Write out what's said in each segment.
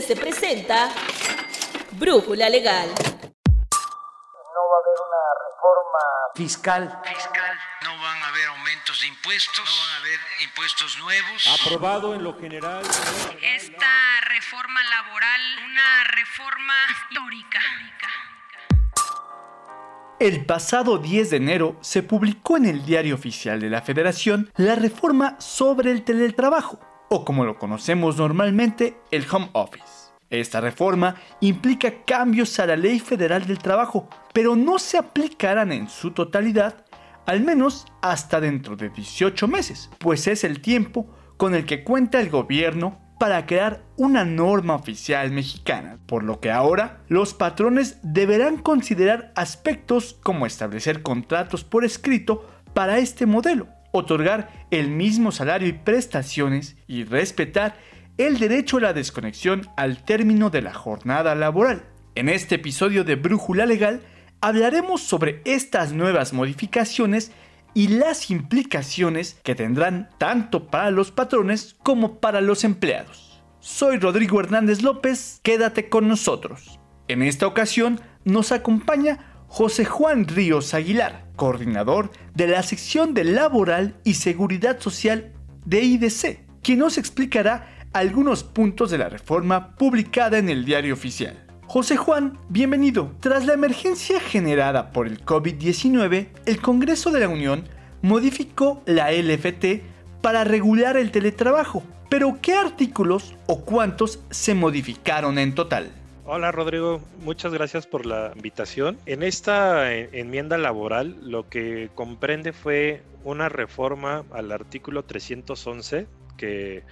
se presenta Brújula Legal. No va a haber una reforma fiscal. Fiscal. No van a haber aumentos de impuestos. No van a haber impuestos nuevos. Aprobado en lo general. Esta reforma laboral, una reforma histórica. El pasado 10 de enero se publicó en el Diario Oficial de la Federación la reforma sobre el teletrabajo, o como lo conocemos normalmente, el home office. Esta reforma implica cambios a la Ley Federal del Trabajo, pero no se aplicarán en su totalidad, al menos hasta dentro de 18 meses, pues es el tiempo con el que cuenta el gobierno para crear una norma oficial mexicana, por lo que ahora los patrones deberán considerar aspectos como establecer contratos por escrito para este modelo, otorgar el mismo salario y prestaciones y respetar el derecho a la desconexión al término de la jornada laboral. En este episodio de Brújula Legal hablaremos sobre estas nuevas modificaciones y las implicaciones que tendrán tanto para los patrones como para los empleados. Soy Rodrigo Hernández López, quédate con nosotros. En esta ocasión nos acompaña José Juan Ríos Aguilar, coordinador de la sección de Laboral y Seguridad Social de IDC, quien nos explicará algunos puntos de la reforma publicada en el diario oficial. José Juan, bienvenido. Tras la emergencia generada por el COVID-19, el Congreso de la Unión modificó la LFT para regular el teletrabajo. Pero, ¿qué artículos o cuántos se modificaron en total? Hola Rodrigo, muchas gracias por la invitación. En esta enmienda laboral lo que comprende fue una reforma al artículo 311 que eh,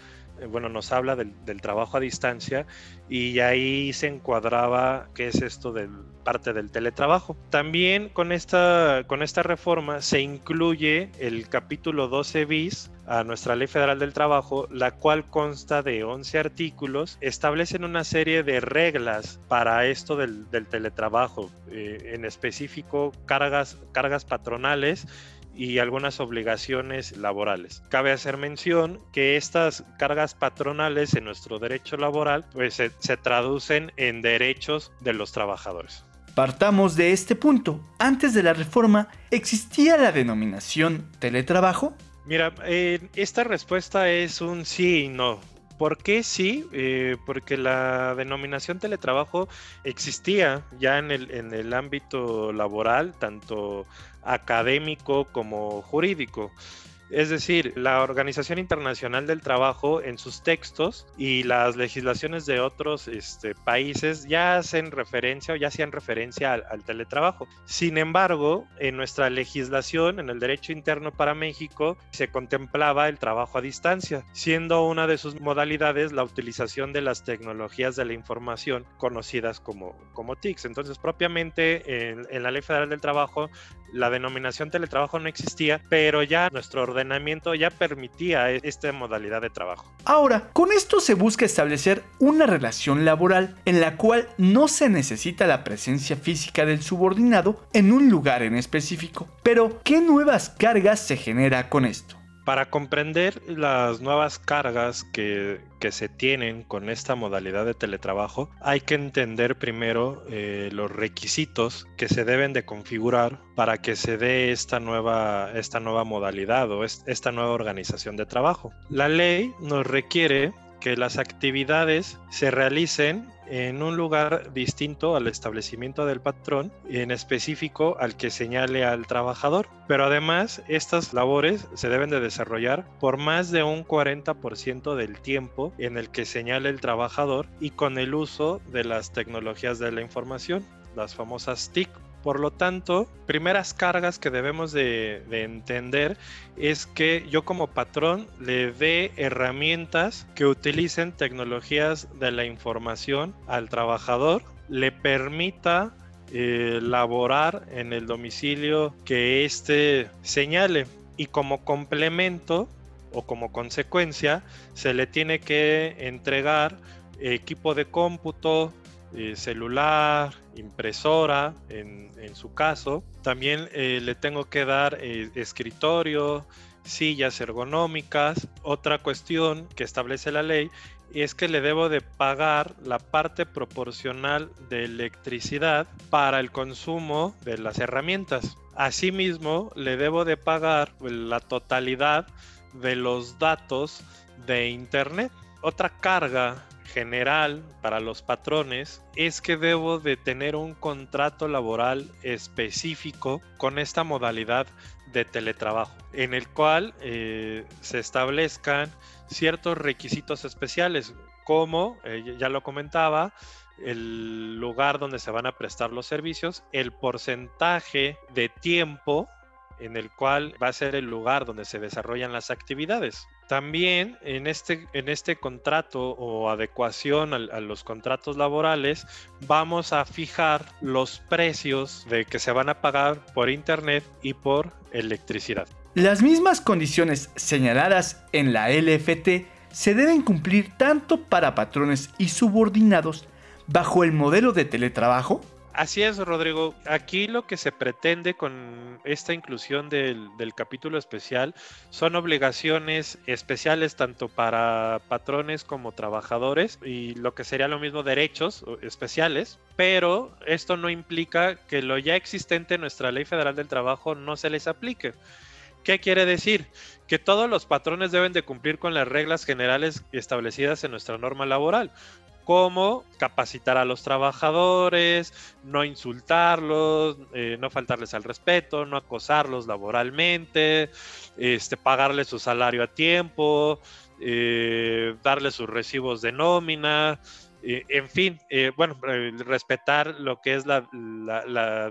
bueno, nos habla del, trabajo a distancia y ahí se encuadraba qué es esto de parte del teletrabajo. También con esta, con esta reforma se incluye el capítulo 12 bis a nuestra Ley Federal del Trabajo, la cual consta de 11 artículos, establecen una serie de reglas para esto del, teletrabajo, eh, en específico cargas, cargas patronales y algunas obligaciones laborales. Cabe hacer mención que estas cargas patronales en nuestro derecho laboral pues se, se traducen en derechos de los trabajadores. Partamos de este punto. Antes de la reforma, ¿existía la denominación teletrabajo? Mira, eh, esta respuesta es un sí y no. ¿Por qué sí? Eh, porque la denominación teletrabajo existía ya en el, en el ámbito laboral, tanto académico como jurídico. Es decir, la Organización Internacional del Trabajo en sus textos y las legislaciones de otros este, países ya hacen referencia o ya hacían referencia al, teletrabajo. Sin embargo, en nuestra legislación, en el derecho interno para México, se contemplaba el trabajo a distancia, siendo una de sus modalidades la utilización de las tecnologías de la información conocidas como, como TICs. Entonces, propiamente en, en la Ley Federal del Trabajo, la denominación teletrabajo no existía, pero ya nuestro orden ya permitía e-, esta modalidad de trabajo. Ahora, con esto se busca establecer una relación laboral en la cual no se necesita la presencia física del subordinado en un lugar en específico. Pero, ¿qué nuevas cargas se genera con esto? Para comprender las nuevas cargas que, se tienen con esta modalidad de teletrabajo, hay que entender primero eh, los requisitos que se deben de configurar para que se dé esta nueva, esta nueva modalidad o esta nueva organización de trabajo. La ley nos requiere que las actividades se realicen en un lugar distinto al establecimiento del patrón, en específico al que señale al trabajador. Pero además, estas labores se deben de desarrollar por más de un 40% del tiempo en el que señale el trabajador y con el uso de las tecnologías de la información, las famosas TIC por lo tanto, primeras cargas que debemos de, entender es que yo como patrón le dé herramientas que utilicen tecnologías de la información al trabajador, le permita eh, laborar en el domicilio que éste señale. Y como complemento o como consecuencia se le tiene que entregar equipo de cómputo, eh, celular, impresora en, su caso. También eh, le tengo que dar eh, escritorio, sillas ergonómicas. Otra cuestión que establece la ley es que le debo de pagar la parte proporcional de electricidad para el consumo de las herramientas. Asimismo, le debo de pagar la totalidad de los datos de Internet. Otra carga general para los patrones es que debo de tener un contrato laboral específico con esta modalidad de teletrabajo, en el cual eh, se establezcan ciertos requisitos especiales, como eh, ya lo comentaba, el lugar donde se van a prestar los servicios, el porcentaje de tiempo en el cual va a ser el lugar donde se desarrollan las actividades. También en este, en este contrato o adecuación a, a, los contratos laborales vamos a fijar los precios de que se van a pagar por internet y por electricidad. Las mismas condiciones señaladas en la LFT se deben cumplir tanto para patrones y subordinados bajo el modelo de teletrabajo Así es, Rodrigo. Aquí lo que se pretende con esta inclusión del, capítulo especial son obligaciones especiales tanto para patrones como trabajadores y lo que sería lo mismo derechos especiales, pero esto no implica que lo ya existente en nuestra Ley Federal del Trabajo no se les aplique. ¿Qué quiere decir? Que todos los patrones deben de cumplir con las reglas generales establecidas en nuestra norma laboral como capacitar a los trabajadores, no insultarlos, eh, no faltarles al respeto, no acosarlos laboralmente, este, pagarles su salario a tiempo, eh, darles sus recibos de nómina, eh, en fin, bueno, respetar lo que es la,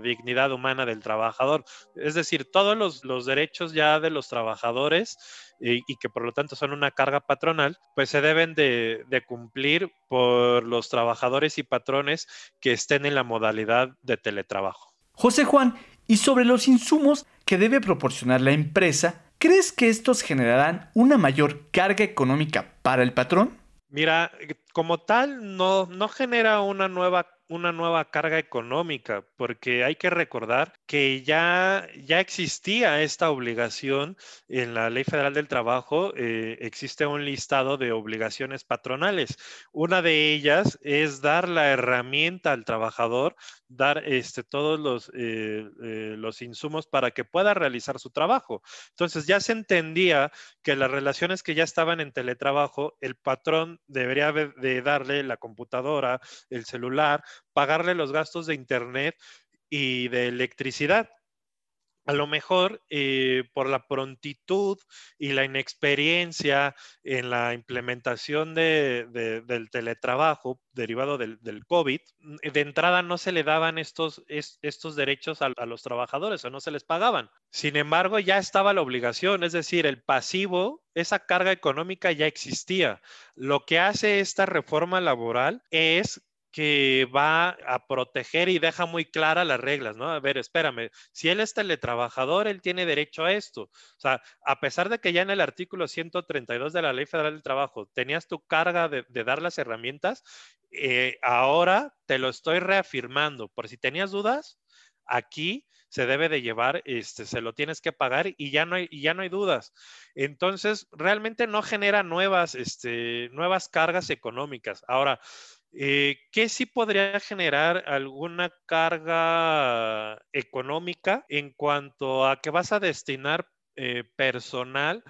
dignidad humana del trabajador. Es decir, todos los derechos ya de los trabajadores y que por lo tanto son una carga patronal, pues se deben de, de, cumplir por los trabajadores y patrones que estén en la modalidad de teletrabajo. José Juan, y sobre los insumos que debe proporcionar la empresa, ¿crees que estos generarán una mayor carga económica para el patrón? Mira, como tal, no, no genera una nueva una nueva carga económica, porque hay que recordar que ya, ya existía esta obligación en la Ley Federal del Trabajo, eh, existe un listado de obligaciones patronales. Una de ellas es dar la herramienta al trabajador, dar este, todos los, eh, eh, los insumos para que pueda realizar su trabajo. Entonces ya se entendía que las relaciones que ya estaban en teletrabajo, el patrón debería de darle la computadora, el celular, pagarle los gastos de internet y de electricidad. A lo mejor eh, por la prontitud y la inexperiencia en la implementación de, de, del teletrabajo derivado del, del, COVID, de entrada no se le daban estos, es, estos derechos a, los trabajadores o no se les pagaban. Sin embargo, ya estaba la obligación, es decir, el pasivo, esa carga económica ya existía. Lo que hace esta reforma laboral es que va a proteger y deja muy claras las reglas, ¿no? A ver, espérame, si él es teletrabajador, él tiene derecho a esto. O sea, a pesar de que ya en el artículo 132 de la Ley Federal del Trabajo tenías tu carga de, dar las herramientas, eh, ahora te lo estoy reafirmando. Por si tenías dudas, aquí se debe de llevar, este, se lo tienes que pagar y ya no hay, ya no hay dudas. Entonces, realmente no genera nuevas, este, nuevas cargas económicas. Ahora, eh, ¿Qué sí podría generar alguna carga económica en cuanto a que vas a destinar eh, personal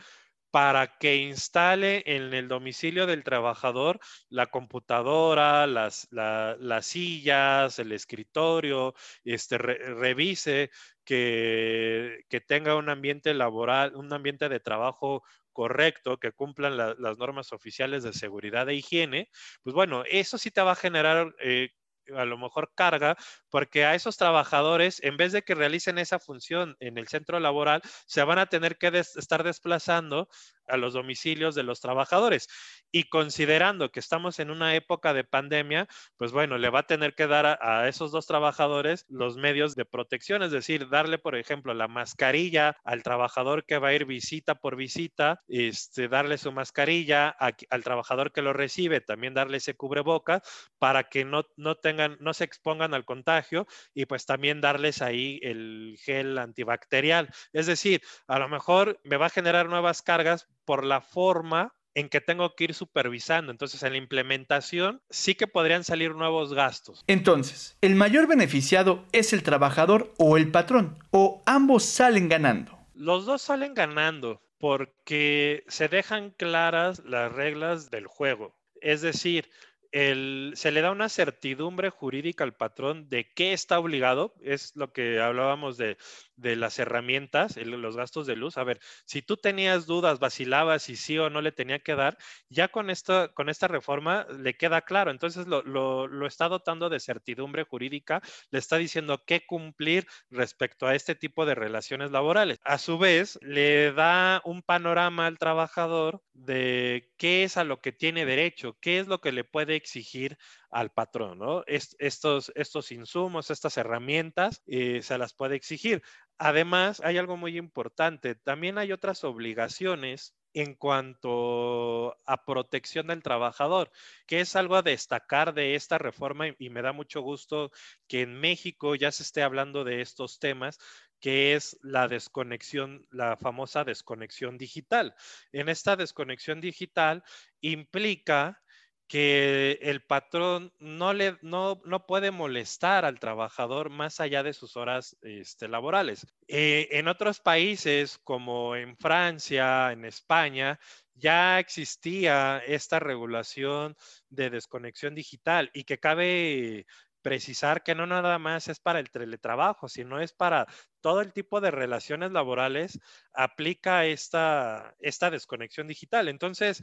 para que instale en el domicilio del trabajador la computadora, las, la, las sillas, el escritorio, este, re, revise que, que, tenga un ambiente laboral, un ambiente de trabajo correcto, que cumplan la, las normas oficiales de seguridad e higiene, pues bueno, eso sí te va a generar eh, a lo mejor carga, porque a esos trabajadores, en vez de que realicen esa función en el centro laboral, se van a tener que des estar desplazando a los domicilios de los trabajadores. Y considerando que estamos en una época de pandemia, pues bueno, le va a tener que dar a, a, esos dos trabajadores los medios de protección, es decir, darle, por ejemplo, la mascarilla al trabajador que va a ir visita por visita, este, darle su mascarilla a, al trabajador que lo recibe, también darle ese cubreboca para que no, no tengan, no se expongan al contagio contagio y pues también darles ahí el gel antibacterial. Es decir, a lo mejor me va a generar nuevas cargas por la forma en que tengo que ir supervisando. Entonces, en la implementación sí que podrían salir nuevos gastos. Entonces, ¿el mayor beneficiado es el trabajador o el patrón? ¿O ambos salen ganando? Los dos salen ganando porque se dejan claras las reglas del juego. Es decir, se le da una certidumbre jurídica al patrón de qué está obligado, es lo que hablábamos de, las herramientas, los gastos de luz. A ver, si tú tenías dudas, vacilabas si sí o no le tenía que dar, ya con esta, con esta reforma le queda claro. Entonces lo, lo está dotando de certidumbre jurídica, le está diciendo qué cumplir respecto a este tipo de relaciones laborales. A su vez, le da un panorama al trabajador de qué es a lo que tiene derecho, qué es lo que le puede exigir al patrón, ¿no? estos, insumos, estas herramientas, eh, se las puede exigir. Además, hay algo muy importante, también hay otras obligaciones en cuanto a protección del trabajador, que es algo a destacar de esta reforma y, me da mucho gusto que en México ya se esté hablando de estos temas, que es la desconexión, la famosa desconexión digital. En esta desconexión digital implica que el patrón no, le, no, puede molestar al trabajador más allá de sus horas este, laborales. Eh, en otros países, como en Francia, en España, ya existía esta regulación de desconexión digital y que cabe precisar que no nada más es para el teletrabajo, sino es para todo el tipo de relaciones laborales, aplica esta, esta desconexión digital. Entonces,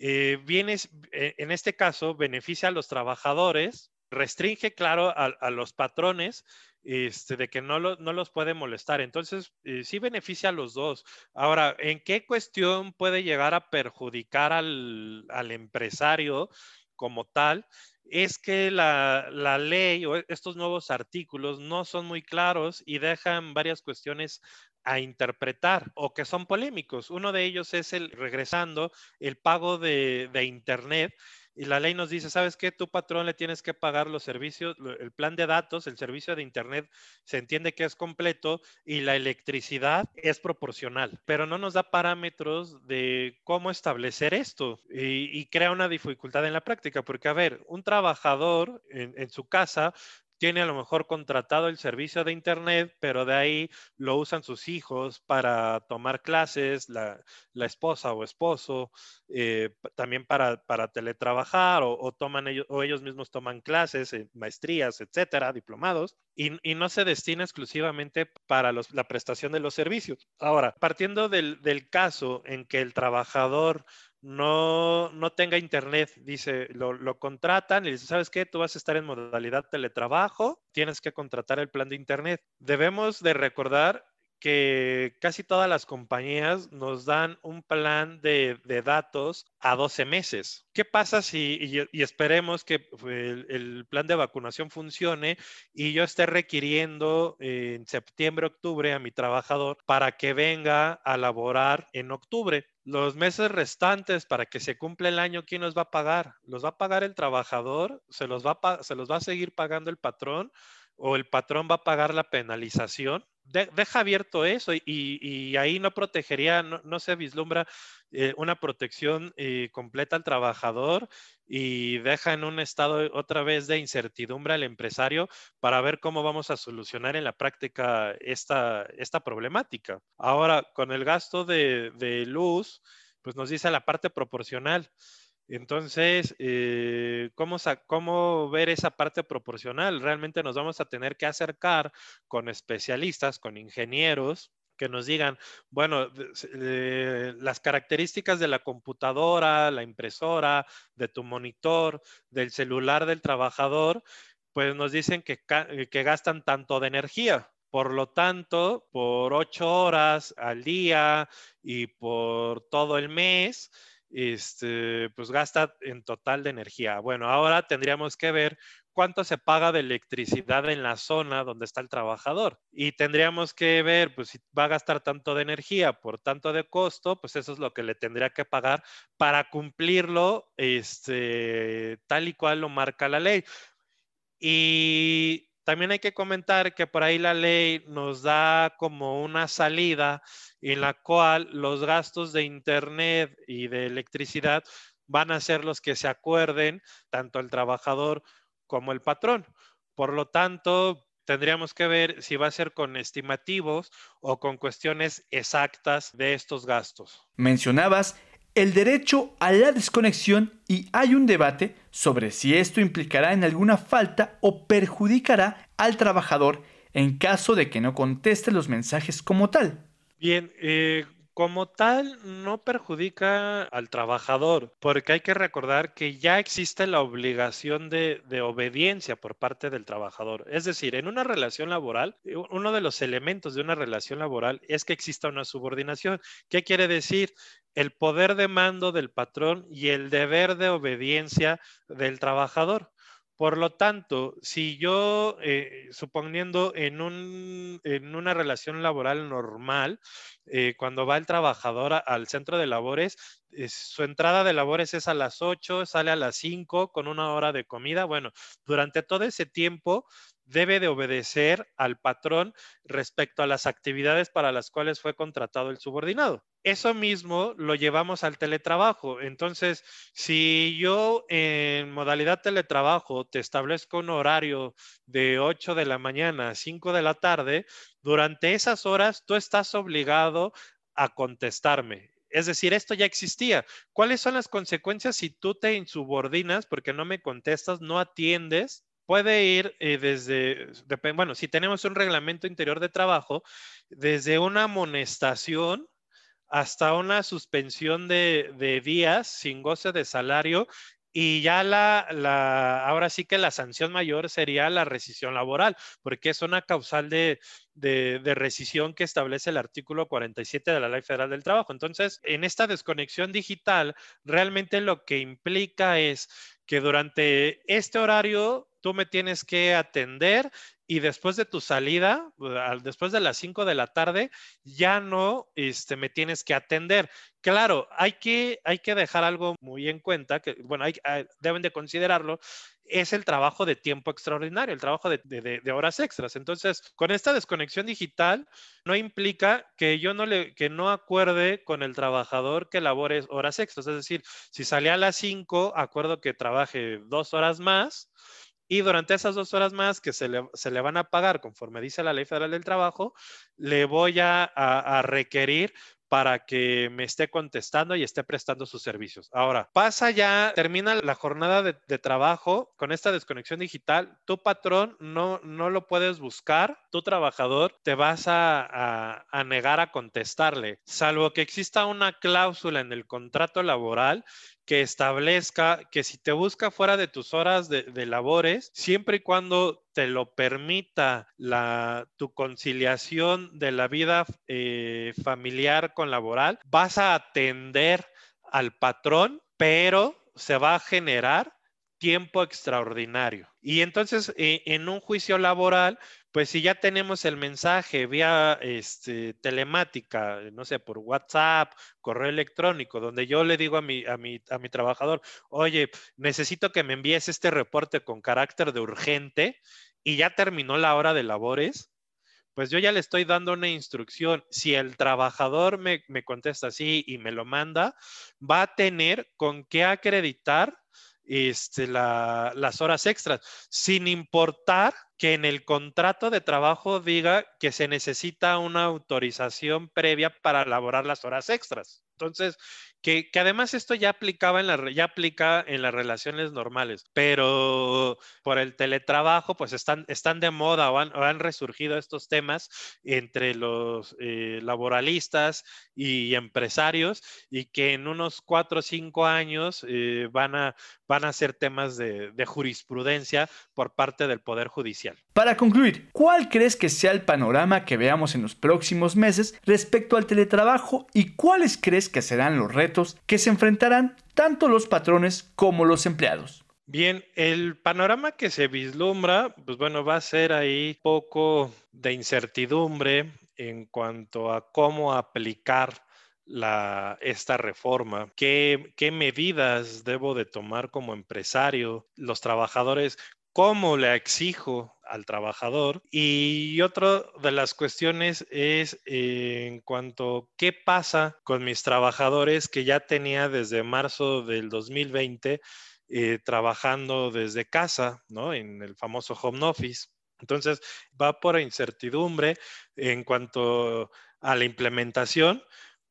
eh, eh, en este caso, beneficia a los trabajadores, restringe, claro, a, los patrones este, de que no, no, los puede molestar. Entonces, eh, sí beneficia a los dos. Ahora, ¿en qué cuestión puede llegar a perjudicar al, al empresario como tal? es que la, la, ley o estos nuevos artículos no son muy claros y dejan varias cuestiones a interpretar o que son polémicos. Uno de ellos es el, regresando, el pago de, Internet. Y la ley nos dice, ¿sabes qué? Tu patrón le tienes que pagar los servicios, el plan de datos, el servicio de Internet se entiende que es completo y la electricidad es proporcional, pero no nos da parámetros de cómo establecer esto y, crea una dificultad en la práctica, porque a ver, un trabajador en su casa tiene a lo mejor contratado el servicio de Internet, pero de ahí lo usan sus hijos para tomar clases, la, esposa o esposo, eh, también para, para teletrabajar o, toman ellos, o ellos mismos toman clases, eh, maestrías, etcétera, diplomados, y, no se destina exclusivamente para la prestación de los servicios. Ahora, partiendo del, del caso en que el trabajador no, no tenga internet, dice, lo, lo, contratan y dice, ¿sabes qué? Tú vas a estar en modalidad teletrabajo, tienes que contratar el plan de internet. Debemos de recordar que casi todas las compañías nos dan un plan de, datos a 12 meses. ¿Qué pasa si, y, esperemos que el, plan de vacunación funcione y yo esté requiriendo en septiembre, octubre a mi trabajador para que venga a laborar en octubre? Los meses restantes para que se cumpla el año, ¿quién los va a pagar? ¿Los va a pagar el trabajador? ¿Se los va se los va a seguir pagando el patrón? ¿O el patrón va a pagar la penalización? Deja abierto eso y, ahí no protegería, no, se vislumbra eh, una protección eh, completa al trabajador y deja en un estado otra vez de incertidumbre al empresario para ver cómo vamos a solucionar en la práctica esta, esta problemática. Ahora, con el gasto de luz, pues nos dice la parte proporcional. Entonces, eh, ¿cómo, ver esa parte proporcional? Realmente nos vamos a tener que acercar con especialistas, con ingenieros, que nos digan, bueno, eh, las características de la computadora, la impresora, de tu monitor, del celular del trabajador, pues nos dicen que, que gastan tanto de energía. Por lo tanto, por ocho horas al día y por todo el mes, este, pues gasta en total de energía. Bueno, ahora tendríamos que ver cuánto se paga de electricidad en la zona donde está el trabajador. Y tendríamos que ver, pues si va a gastar tanto de energía por tanto de costo, pues eso es lo que le tendría que pagar para cumplirlo este, tal y cual lo marca la ley. Y también hay que comentar que por ahí la ley nos da como una salida en la cual los gastos de Internet y de electricidad van a ser los que se acuerden tanto el trabajador como el patrón. Por lo tanto, tendríamos que ver si va a ser con estimativos o con cuestiones exactas de estos gastos. Mencionabas el derecho a la desconexión y hay un debate sobre si esto implicará en alguna falta o perjudicará al trabajador en caso de que no conteste los mensajes como tal. Bien, eh, como tal, no perjudica al trabajador, porque hay que recordar que ya existe la obligación de, obediencia por parte del trabajador. Es decir, en una relación laboral, eh, uno de los elementos de una relación laboral es que exista una subordinación. ¿Qué quiere decir? El poder de mando del patrón y el deber de obediencia del trabajador. Por lo tanto, si yo, eh, suponiendo en, un, en, una relación laboral normal, eh, cuando va el trabajador al centro de labores, su entrada de labores es a las 8, sale a las 5 con una hora de comida. Bueno, durante todo ese tiempo debe de obedecer al patrón respecto a las actividades para las cuales fue contratado el subordinado. Eso mismo lo llevamos al teletrabajo. Entonces, si yo en modalidad teletrabajo te establezco un horario de 8 de la mañana a 5 de la tarde, durante esas horas tú estás obligado a contestarme. Es decir, esto ya existía. ¿Cuáles son las consecuencias si tú te insubordinas porque no me contestas, no atiendes? Puede ir eh, desde, bueno, si tenemos un reglamento interior de trabajo, desde una amonestación hasta una suspensión de, días sin goce de salario y ya la, la, ahora sí que la sanción mayor sería la rescisión laboral, porque es una causal de, de, de, rescisión que establece el artículo 47 de la Ley Federal del Trabajo. Entonces, en esta desconexión digital, realmente lo que implica es que durante este horario tú me tienes que atender y después de tu salida, después de las 5 de la tarde, ya no este, me tienes que atender. Claro, hay que, hay que dejar algo muy en cuenta, que bueno, hay, ah, deben de considerarlo, es el trabajo de tiempo extraordinario, el trabajo de, de, horas extras. Entonces, con esta desconexión digital, no implica que yo no le, que no acuerde con el trabajador que labore horas extras. Es decir, si salía a las 5, acuerdo que trabaje dos horas más y durante esas dos horas más que se le, van a pagar conforme dice la Ley Federal del Trabajo, le voy a requerir para que me esté contestando y esté prestando sus servicios. Ahora, pasa ya, termina la jornada de, trabajo con esta desconexión digital, tu patrón no, no lo puedes buscar, tu trabajador te vas a, negar a contestarle, salvo que exista una cláusula en el contrato laboral que establezca que si te busca fuera de tus horas de, labores, siempre y cuando te lo permita la, tu conciliación de la vida eh, familiar con laboral, vas a atender al patrón, pero se va a generar tiempo extraordinario. Y entonces, eh, en un juicio laboral, pues si ya tenemos el mensaje vía este, telemática, no sé, por WhatsApp, correo electrónico, donde yo le digo a mi, a, mi, a mi trabajador, oye, necesito que me envíes este reporte con carácter de urgente y ya terminó la hora de labores, pues yo ya le estoy dando una instrucción. Si el trabajador me, me contesta así y me lo manda, va a tener con qué acreditar este, las horas extras, sin importar que en el contrato de trabajo diga que se necesita una autorización previa para elaborar las horas extras. Entonces, que, además esto ya aplicaba en la, ya aplica en las relaciones normales, pero por el teletrabajo, pues están, están de moda o han, resurgido estos temas entre los eh, laboralistas y empresarios y que en unos cuatro o cinco años eh, van, a, van a ser temas de, de jurisprudencia por parte del Poder Judicial. Para concluir, ¿cuál crees que sea el panorama que veamos en los próximos meses respecto al teletrabajo y cuáles crees que serán los retos que se enfrentarán tanto los patrones como los empleados. Bien, el panorama que se vislumbra, pues bueno, va a ser ahí poco de incertidumbre en cuanto a cómo aplicar la, esta reforma, ¿Qué, qué medidas debo de tomar como empresario, los trabajadores, cómo le exijo al trabajador. Y otra de las cuestiones es eh, en cuanto qué pasa con mis trabajadores que ya tenía desde marzo del 2020 eh, trabajando desde casa, ¿no? En el famoso home office. Entonces, va por incertidumbre en cuanto a la implementación,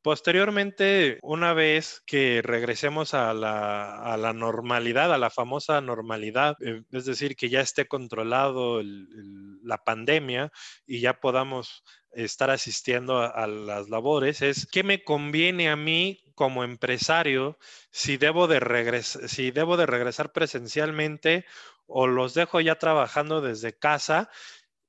Posteriormente, una vez que regresemos a la, normalidad, a la famosa normalidad, eh, es decir, que ya esté controlado la pandemia y ya podamos estar asistiendo a, las labores, es qué me conviene a mí como empresario si debo de, si debo de regresar presencialmente o los dejo ya trabajando desde casa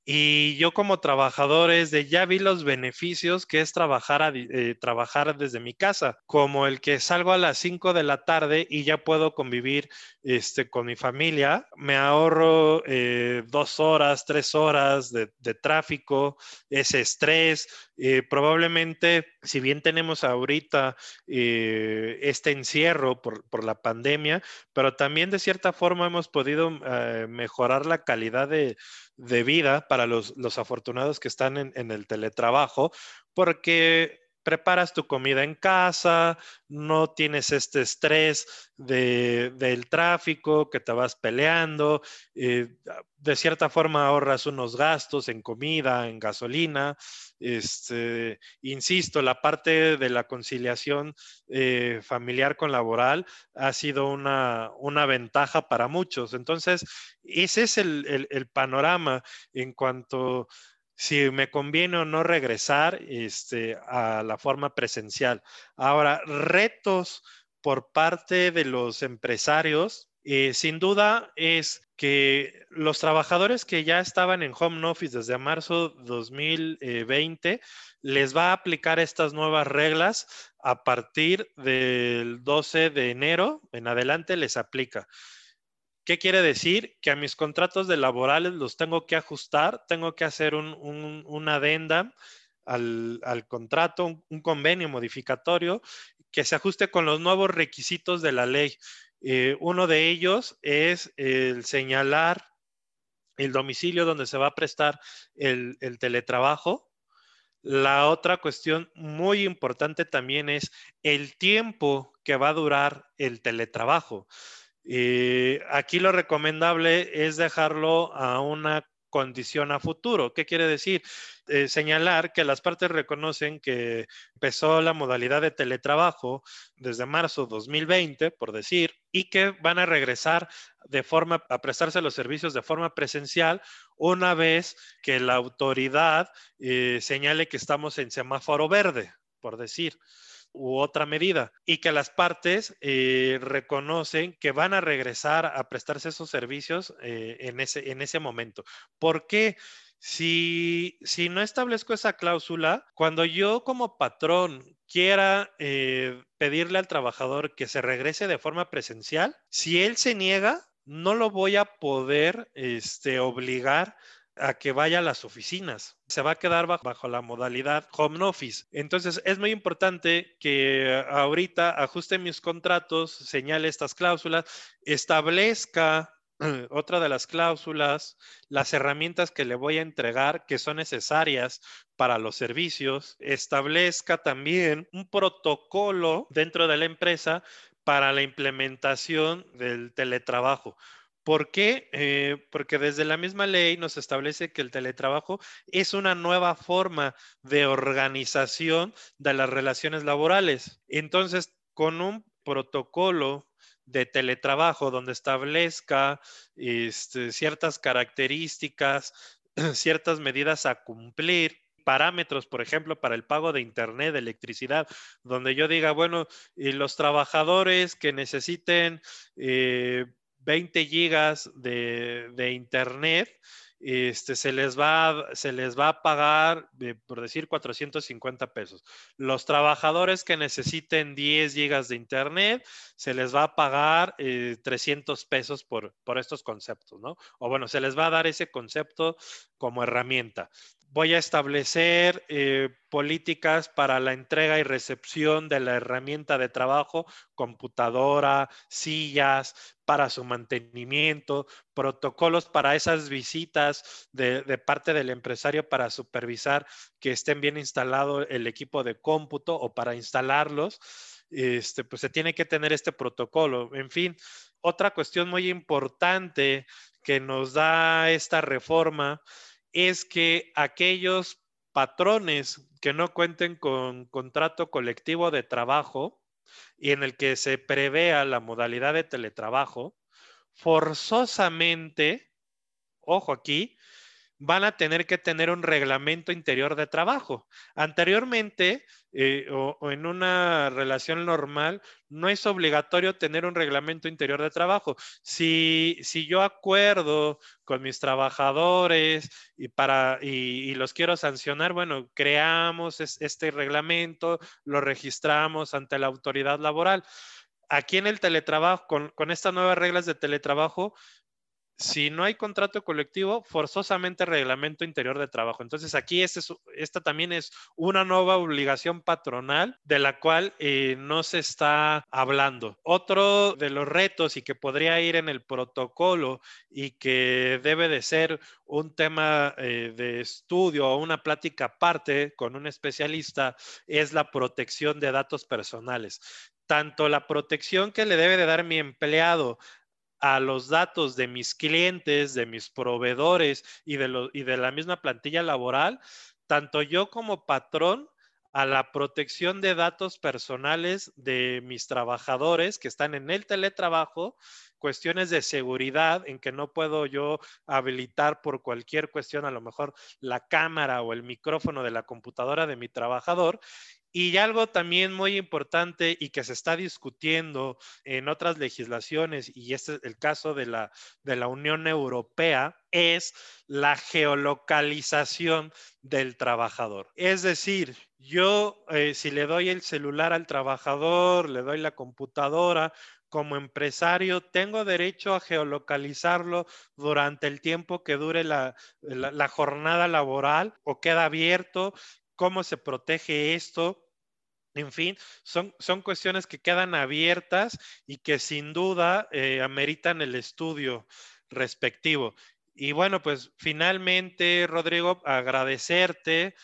y yo como trabajador es de ya vi los beneficios que es trabajar, eh, trabajar desde mi casa, como el que salgo a las 5 de la tarde y ya puedo convivir este, con mi familia. Me ahorro eh, dos horas, tres horas de, tráfico, ese estrés. Eh, probablemente, si bien tenemos ahorita este encierro por, por, la pandemia, pero también de cierta forma hemos podido mejorar la calidad de de vida para los, afortunados que están en, el teletrabajo, porque preparas tu comida en casa, no tienes este estrés del tráfico, que te vas peleando, eh, de cierta forma ahorras unos gastos en comida, en gasolina. Este, insisto, la parte de la conciliación eh, familiar con laboral ha sido una, ventaja para muchos. Entonces, ese es el, el panorama en cuanto si me conviene o no regresar este, a la forma presencial. Ahora, retos por parte de los empresarios, eh, sin duda es que los trabajadores que ya estaban en home office desde marzo 2020 les va a aplicar estas nuevas reglas a partir del 12 de enero en adelante les aplica. ¿Qué quiere decir? Que a mis contratos de laborales los tengo que ajustar, tengo que hacer un, una adenda al, contrato, un, convenio modificatorio que se ajuste con los nuevos requisitos de la ley. Eh, uno de ellos es el señalar el domicilio donde se va a prestar el teletrabajo. La otra cuestión muy importante también es el tiempo que va a durar el teletrabajo. Eh, aquí lo recomendable es dejarlo a una condición a futuro. ¿Qué quiere decir? Eh, señalar que las partes reconocen que empezó la modalidad de teletrabajo desde marzo 2020, por decir, y que van a regresar de forma a prestarse los servicios de forma presencial una vez que la autoridad eh, señale que estamos en semáforo verde, por decir u otra medida y que las partes eh, reconocen que van a regresar a prestarse esos servicios eh, en, ese, en ese momento. ¿Por qué? Si, si no establezco esa cláusula, cuando yo como patrón quiera eh, pedirle al trabajador que se regrese de forma presencial, si él se niega, no lo voy a poder este, obligar a que vaya a las oficinas. Se va a quedar bajo, la modalidad home office. Entonces es muy importante que ahorita ajuste mis contratos, señale estas cláusulas, establezca otra de las cláusulas, las herramientas que le voy a entregar que son necesarias para los servicios, establezca también un protocolo dentro de la empresa para la implementación del teletrabajo. ¿Por qué? Eh, porque desde la misma ley nos establece que el teletrabajo es una nueva forma de organización de las relaciones laborales. Entonces, con un protocolo de teletrabajo donde establezca este, ciertas características, ciertas medidas a cumplir, parámetros, por ejemplo, para el pago de Internet, de electricidad, donde yo diga, bueno, y los trabajadores que necesiten eh, 20 gigas de, internet, este, se, les va, se les va a pagar, eh, por decir, 450 pesos. Los trabajadores que necesiten 10 gigas de internet, se les va a pagar 300 eh, pesos por, por estos conceptos, ¿no? O bueno, se les va a dar ese concepto como herramienta voy a establecer eh, políticas para la entrega y recepción de la herramienta de trabajo, computadora, sillas, para su mantenimiento, protocolos para esas visitas de, parte del empresario para supervisar que estén bien instalado el equipo de cómputo o para instalarlos. Este, pues se tiene que tener este protocolo. En fin, otra cuestión muy importante que nos da esta reforma es que aquellos patrones que no cuenten con contrato colectivo de trabajo y en el que se prevea la modalidad de teletrabajo, forzosamente, ojo aquí, van a tener que tener un reglamento interior de trabajo. Anteriormente, eh, o, en una relación normal, no es obligatorio tener un reglamento interior de trabajo. Si, si yo acuerdo con mis trabajadores y, para, y, los quiero sancionar, bueno, creamos este reglamento, lo registramos ante la autoridad laboral. Aquí en el teletrabajo, con, con estas nuevas reglas de teletrabajo, si no hay contrato colectivo, forzosamente reglamento interior de trabajo. Entonces aquí este esta también es una nueva obligación patronal de la cual eh, no se está hablando. Otro de los retos y que podría ir en el protocolo y que debe de ser un tema eh, de estudio o una plática aparte con un especialista es la protección de datos personales tanto la protección que le debe de dar mi empleado a los datos de mis clientes, de mis proveedores y de, y de la misma plantilla laboral, tanto yo como patrón a la protección de datos personales de mis trabajadores que están en el teletrabajo, cuestiones de seguridad en que no puedo yo habilitar por cualquier cuestión, a lo mejor la cámara o el micrófono de la computadora de mi trabajador, y algo también muy importante y que se está discutiendo en otras legislaciones, y este es el caso de la, de la Unión Europea, es la geolocalización del trabajador. Es decir, yo eh, si le doy el celular al trabajador, le doy la computadora, como empresario tengo derecho a geolocalizarlo durante el tiempo que dure la, la, jornada laboral o queda abierto, cómo se protege esto. En fin, son, son cuestiones que quedan abiertas y que sin duda eh, ameritan el estudio respectivo. Y bueno, pues finalmente, Rodrigo, agradecerte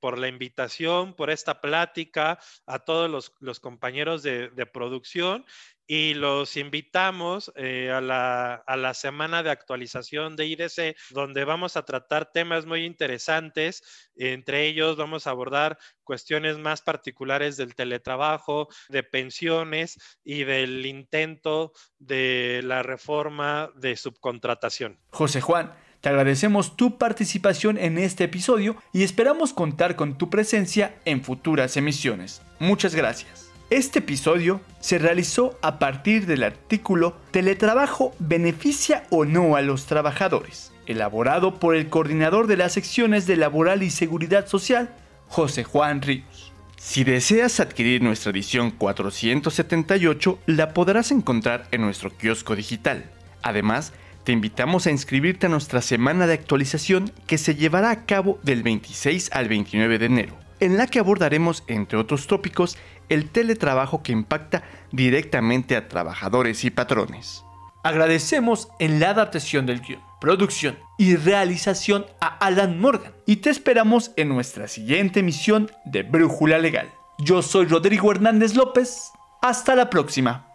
por la invitación, por esta plática, a todos los, compañeros de, de, producción y los invitamos eh, a, la, a, la, semana de actualización de IDC, donde vamos a tratar temas muy interesantes. Entre ellos vamos a abordar cuestiones más particulares del teletrabajo, de pensiones y del intento de la reforma de subcontratación. José Juan. Te agradecemos tu participación en este episodio y esperamos contar con tu presencia en futuras emisiones. Muchas gracias. Este episodio se realizó a partir del artículo Teletrabajo beneficia o no a los trabajadores, elaborado por el coordinador de las secciones de Laboral y Seguridad Social, José Juan Ríos. Si deseas adquirir nuestra edición 478, la podrás encontrar en nuestro kiosco digital. Además, te invitamos a inscribirte a nuestra semana de actualización que se llevará a cabo del 26 al 29 de enero, en la que abordaremos, entre otros tópicos, el teletrabajo que impacta directamente a trabajadores y patrones. Agradecemos en la adaptación del guion, producción y realización a Alan Morgan y te esperamos en nuestra siguiente emisión de Brújula Legal. Yo soy Rodrigo Hernández López. Hasta la próxima.